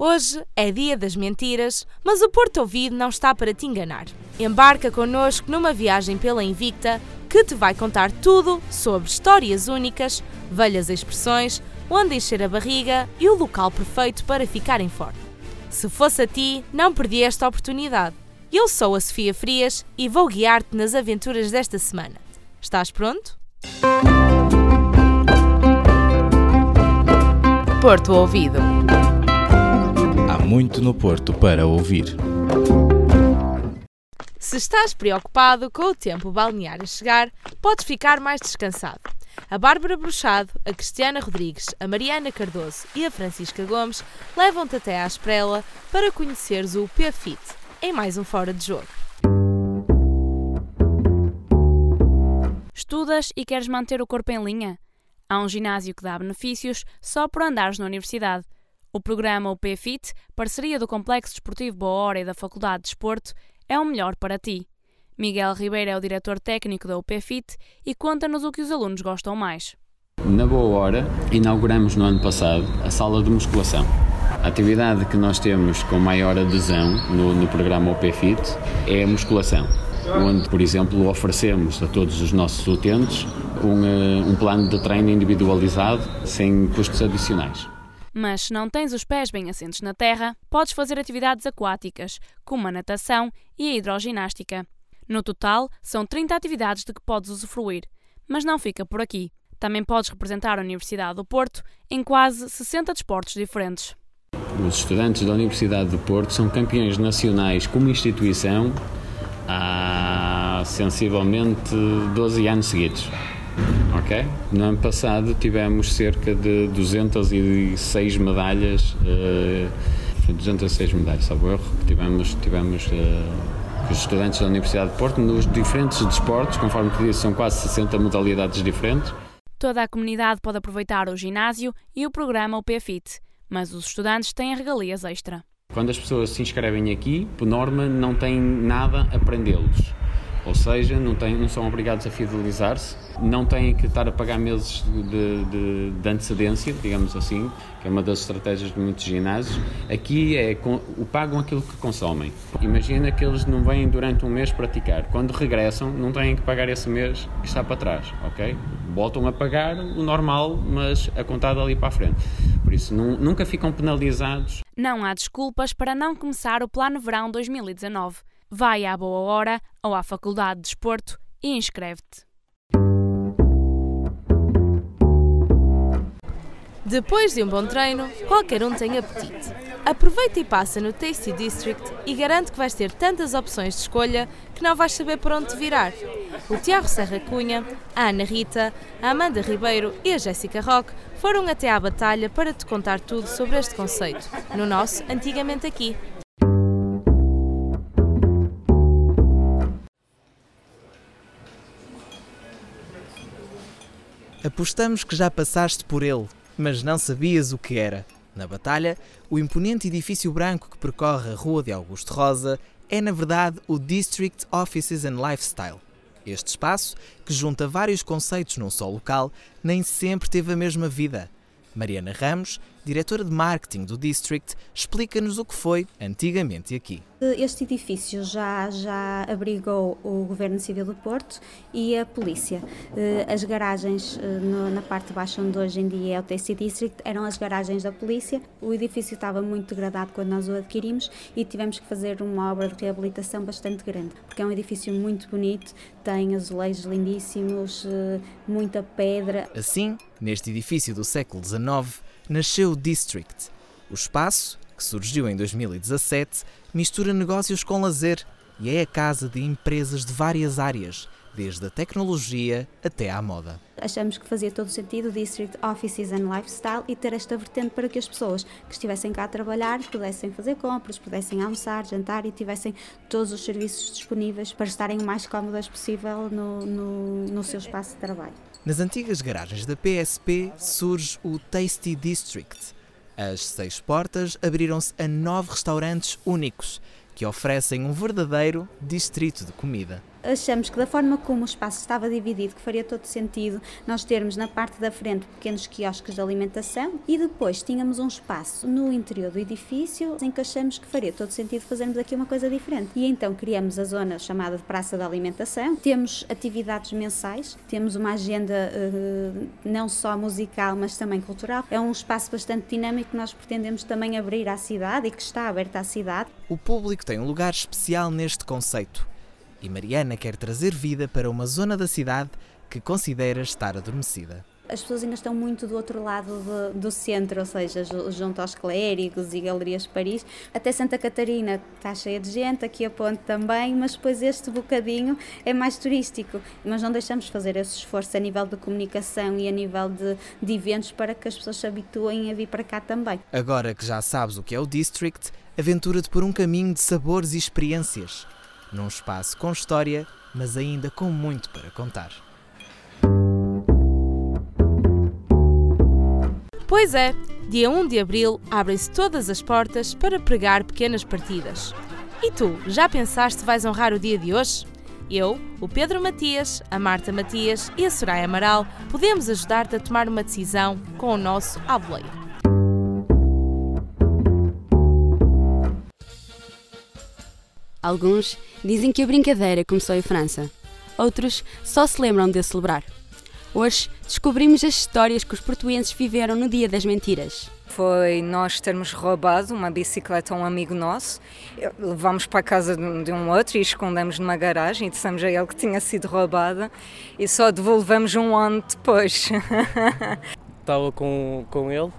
Hoje é dia das mentiras, mas o Porto Ouvido não está para te enganar. Embarca connosco numa viagem pela Invicta que te vai contar tudo sobre histórias únicas, velhas expressões, onde encher a barriga e o local perfeito para ficar em forma. Se fosse a ti, não perdi esta oportunidade. Eu sou a Sofia Frias e vou guiar-te nas aventuras desta semana. Estás pronto? Porto Ouvido muito no Porto para ouvir. Se estás preocupado com o tempo balnear a chegar, podes ficar mais descansado. A Bárbara Bruxado, a Cristiana Rodrigues, a Mariana Cardoso e a Francisca Gomes levam-te até à Esprela para conheceres o P-Fit, em mais um Fora de Jogo. Estudas e queres manter o corpo em linha? Há um ginásio que dá benefícios só por andares na universidade. O programa UPFIT, parceria do Complexo Desportivo Boa Hora e da Faculdade de Desporto, é o melhor para ti. Miguel Ribeiro é o diretor técnico da UPFIT e conta-nos o que os alunos gostam mais. Na Boa Hora, inauguramos no ano passado a sala de musculação. A atividade que nós temos com maior adesão no, no programa OPFIT é a musculação, onde, por exemplo, oferecemos a todos os nossos utentes um, eh, um plano de treino individualizado sem custos adicionais. Mas se não tens os pés bem assentos na terra, podes fazer atividades aquáticas, como a natação e a hidroginástica. No total, são 30 atividades de que podes usufruir. Mas não fica por aqui. Também podes representar a Universidade do Porto em quase 60 desportos diferentes. Os estudantes da Universidade do Porto são campeões nacionais como instituição há sensivelmente 12 anos seguidos. Ok? No ano passado tivemos cerca de 206 medalhas, uh, eh, 206 medalhas, salvo erro, que tivemos, tivemos uh, os estudantes da Universidade de Porto nos diferentes desportos, conforme te disse, são quase 60 modalidades diferentes. Toda a comunidade pode aproveitar o ginásio e o programa UPFIT, mas os estudantes têm regalias extra. Quando as pessoas se inscrevem aqui, por norma, não têm nada a prendê-los ou seja, não, têm, não são obrigados a fidelizar-se, não têm que estar a pagar meses de, de, de, antecedência, digamos assim, que é uma das estratégias de muitos ginásios. Aqui é o pagam aquilo que consomem. Imagina que eles não vêm durante um mês praticar. Quando regressam, não têm que pagar esse mês que está para trás, ok? Voltam a pagar o normal, mas a contada ali para a frente. Por isso, nunca ficam penalizados. Não há desculpas para não começar o Plano Verão 2019 vai à boa hora ou à Faculdade de Desporto e inscreve-te. Depois de um bom treino, qualquer um tem apetite. Aproveita e passa no Tasty District e garante que vais ter tantas opções de escolha que não vais saber por onde te virar. O Tiago Serra Cunha, a Ana Rita, a Amanda Ribeiro e a Jéssica Roque foram até à batalha para te contar tudo sobre este conceito, no nosso Antigamente Aqui. Apostamos que já passaste por ele, mas não sabias o que era. Na batalha, o imponente edifício branco que percorre a Rua de Augusto Rosa é, na verdade, o District Offices and Lifestyle. Este espaço, que junta vários conceitos num só local, nem sempre teve a mesma vida. Mariana Ramos, diretora de marketing do District, explica-nos o que foi antigamente aqui. Este edifício já, já abrigou o Governo Civil do Porto e a polícia. Eh, as garagens eh, na parte de baixo, onde hoje em dia é o TC District, eram as garagens da polícia. O edifício estava muito degradado quando nós o adquirimos e tivemos que fazer uma obra de reabilitação bastante grande, porque é um edifício muito bonito, tem azulejos lindíssimos, eh, muita pedra. Assim, neste edifício do século XIX, nasceu o District, o espaço que surgiu em 2017, mistura negócios com lazer e é a casa de empresas de várias áreas, desde a tecnologia até à moda. Achamos que fazia todo sentido o District Offices and Lifestyle e ter esta vertente para que as pessoas que estivessem cá a trabalhar pudessem fazer compras, pudessem almoçar, jantar e tivessem todos os serviços disponíveis para estarem o mais cómodas possível no, no, no seu espaço de trabalho. Nas antigas garagens da PSP surge o Tasty District, as seis portas abriram-se a nove restaurantes únicos que oferecem um verdadeiro distrito de comida. Achamos que da forma como o espaço estava dividido, que faria todo sentido nós termos na parte da frente pequenos quiosques de alimentação e depois tínhamos um espaço no interior do edifício em que achamos que faria todo sentido fazermos aqui uma coisa diferente. E então criamos a zona chamada de Praça da Alimentação. Temos atividades mensais, temos uma agenda uh, não só musical, mas também cultural. É um espaço bastante dinâmico que nós pretendemos também abrir à cidade e que está aberto à cidade. O público tem um lugar especial neste conceito e Mariana quer trazer vida para uma zona da cidade que considera estar adormecida as pessoas ainda estão muito do outro lado do, do, centro, ou seja, junto aos clérigos e galerias de Paris. Até Santa Catarina está cheia de gente, aqui a ponte também, mas depois este bocadinho é mais turístico. Mas não deixamos fazer esse esforço a nível de comunicação e a nível de, de eventos para que as pessoas se habituem a vir para cá também. Agora que já sabes o que é o District, aventura-te por um caminho de sabores e experiências num espaço com história, mas ainda com muito para contar. Pois é, dia 1 de abril abrem-se todas as portas para pregar pequenas partidas. E tu, já pensaste vais honrar o dia de hoje? Eu, o Pedro Matias, a Marta Matias e a Soraya Amaral podemos ajudar-te a tomar uma decisão com o nosso aboleio. Alguns dizem que a brincadeira começou em França. Outros só se lembram de a celebrar. Hoje descobrimos as histórias que os portuenses viveram no Dia das Mentiras. Foi nós termos roubado uma bicicleta a um amigo nosso, levámos para a casa de um outro e escondemos numa garagem e dissemos a ele que tinha sido roubada e só devolvemos um ano depois. Estava com, com ele,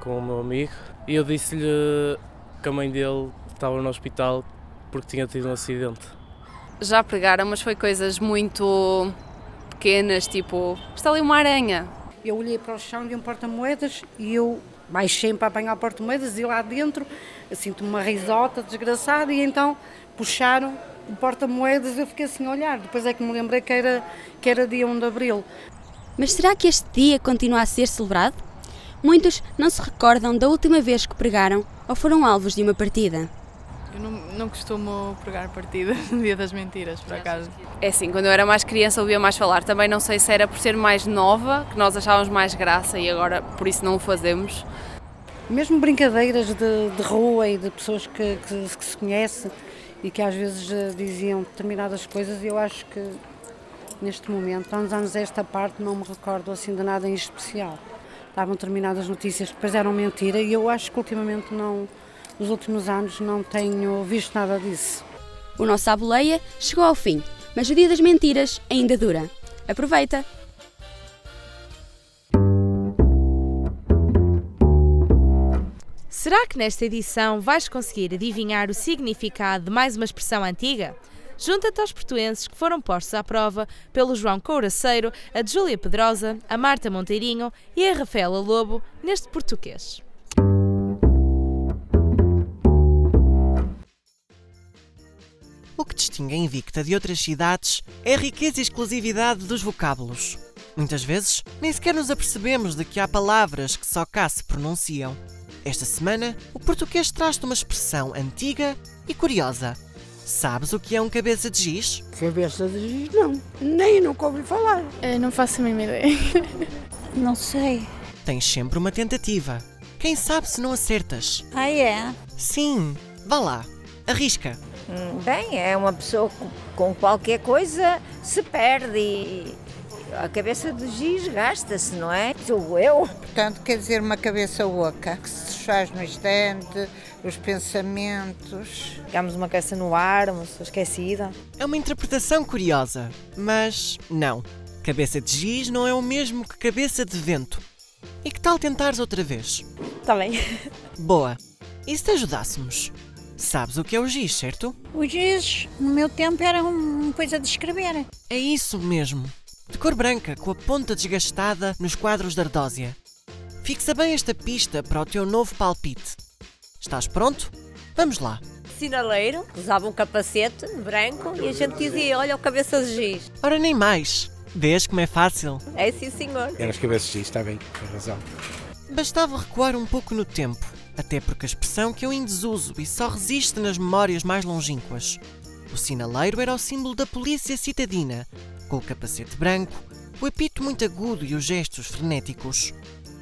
com o meu amigo, e eu disse-lhe que a mãe dele estava no hospital porque tinha tido um acidente. Já pregaram, mas foi coisas muito pequenas, tipo, está ali uma aranha. Eu olhei para o chão de um porta-moedas e eu baixei para apanhar o porta-moedas e lá dentro sinto uma risota desgraçada e então puxaram o porta-moedas e eu fiquei assim a olhar. Depois é que me lembrei que era, que era dia 1 de Abril. Mas será que este dia continua a ser celebrado? Muitos não se recordam da última vez que pregaram ou foram alvos de uma partida. Eu não, não costumo pregar partidas no dia das mentiras, por acaso. É assim, quando eu era mais criança ouvia mais falar. Também não sei se era por ser mais nova, que nós achávamos mais graça e agora por isso não o fazemos. Mesmo brincadeiras de, de rua e de pessoas que, que, que, se conhecem e que às vezes eh, diziam determinadas coisas, eu acho que neste momento, há uns anos esta parte, não me recordo assim de nada em especial. Estavam determinadas notícias que depois eram mentira e eu acho que ultimamente não nos últimos anos não tenho visto nada disso. O nosso Aboleia chegou ao fim, mas o Dia das Mentiras ainda dura. Aproveita! Será que nesta edição vais conseguir adivinhar o significado de mais uma expressão antiga? Junta-te aos portuenses que foram postos à prova pelo João Couraceiro, a Júlia Pedrosa, a Marta Monteirinho e a Rafaela Lobo neste português. O que distingue a Invicta de outras cidades é a riqueza e exclusividade dos vocábulos. Muitas vezes, nem sequer nos apercebemos de que há palavras que só cá se pronunciam. Esta semana, o português traz-te uma expressão antiga e curiosa. Sabes o que é um cabeça de giz? Cabeça de giz, não. Nem nunca ouvi falar. Eu não faço a mínima ideia. não sei. Tens sempre uma tentativa. Quem sabe se não acertas? Ah, é? Sim. Vá lá. Arrisca. Hum, bem, é uma pessoa com qualquer coisa se perde e a cabeça de giz gasta-se, não é? Sou eu. Portanto, quer dizer uma cabeça oca, que se faz no instante, os pensamentos. Ficamos uma cabeça no ar, uma pessoa esquecida. É uma interpretação curiosa, mas não. Cabeça de giz não é o mesmo que cabeça de vento. E que tal tentares outra vez? Está bem. Boa. E se te ajudássemos? Sabes o que é o giz, certo? O giz, no meu tempo, era uma coisa de escrever. É isso mesmo. De cor branca, com a ponta desgastada nos quadros da ardósia. Fixa bem esta pista para o teu novo palpite. Estás pronto? Vamos lá. Sinaleiro, usava um capacete branco e a gente dizia: Olha o cabeça de giz. Ora, nem mais. Vês como é fácil? É sim, senhor. Era os cabeças de giz, está bem, tem razão. Bastava recuar um pouco no tempo até porque a expressão que eu em desuso e só resiste nas memórias mais longínquas. O sinaleiro era o símbolo da polícia citadina, com o capacete branco, o apito muito agudo e os gestos frenéticos.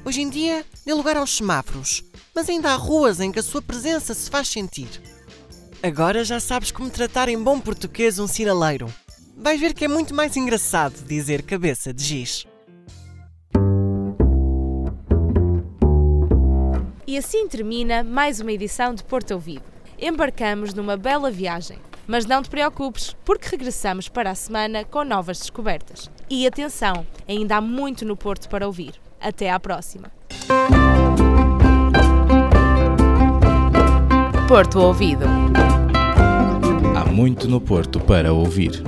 Hoje em dia, deu lugar aos semáforos, mas ainda há ruas em que a sua presença se faz sentir. Agora já sabes como tratar em bom português um sinaleiro. Vais ver que é muito mais engraçado dizer cabeça de giz. E assim termina mais uma edição de Porto Ouvido. Embarcamos numa bela viagem. Mas não te preocupes, porque regressamos para a semana com novas descobertas. E atenção, ainda há muito no Porto para ouvir. Até à próxima. Porto Ouvido. Há muito no Porto para ouvir.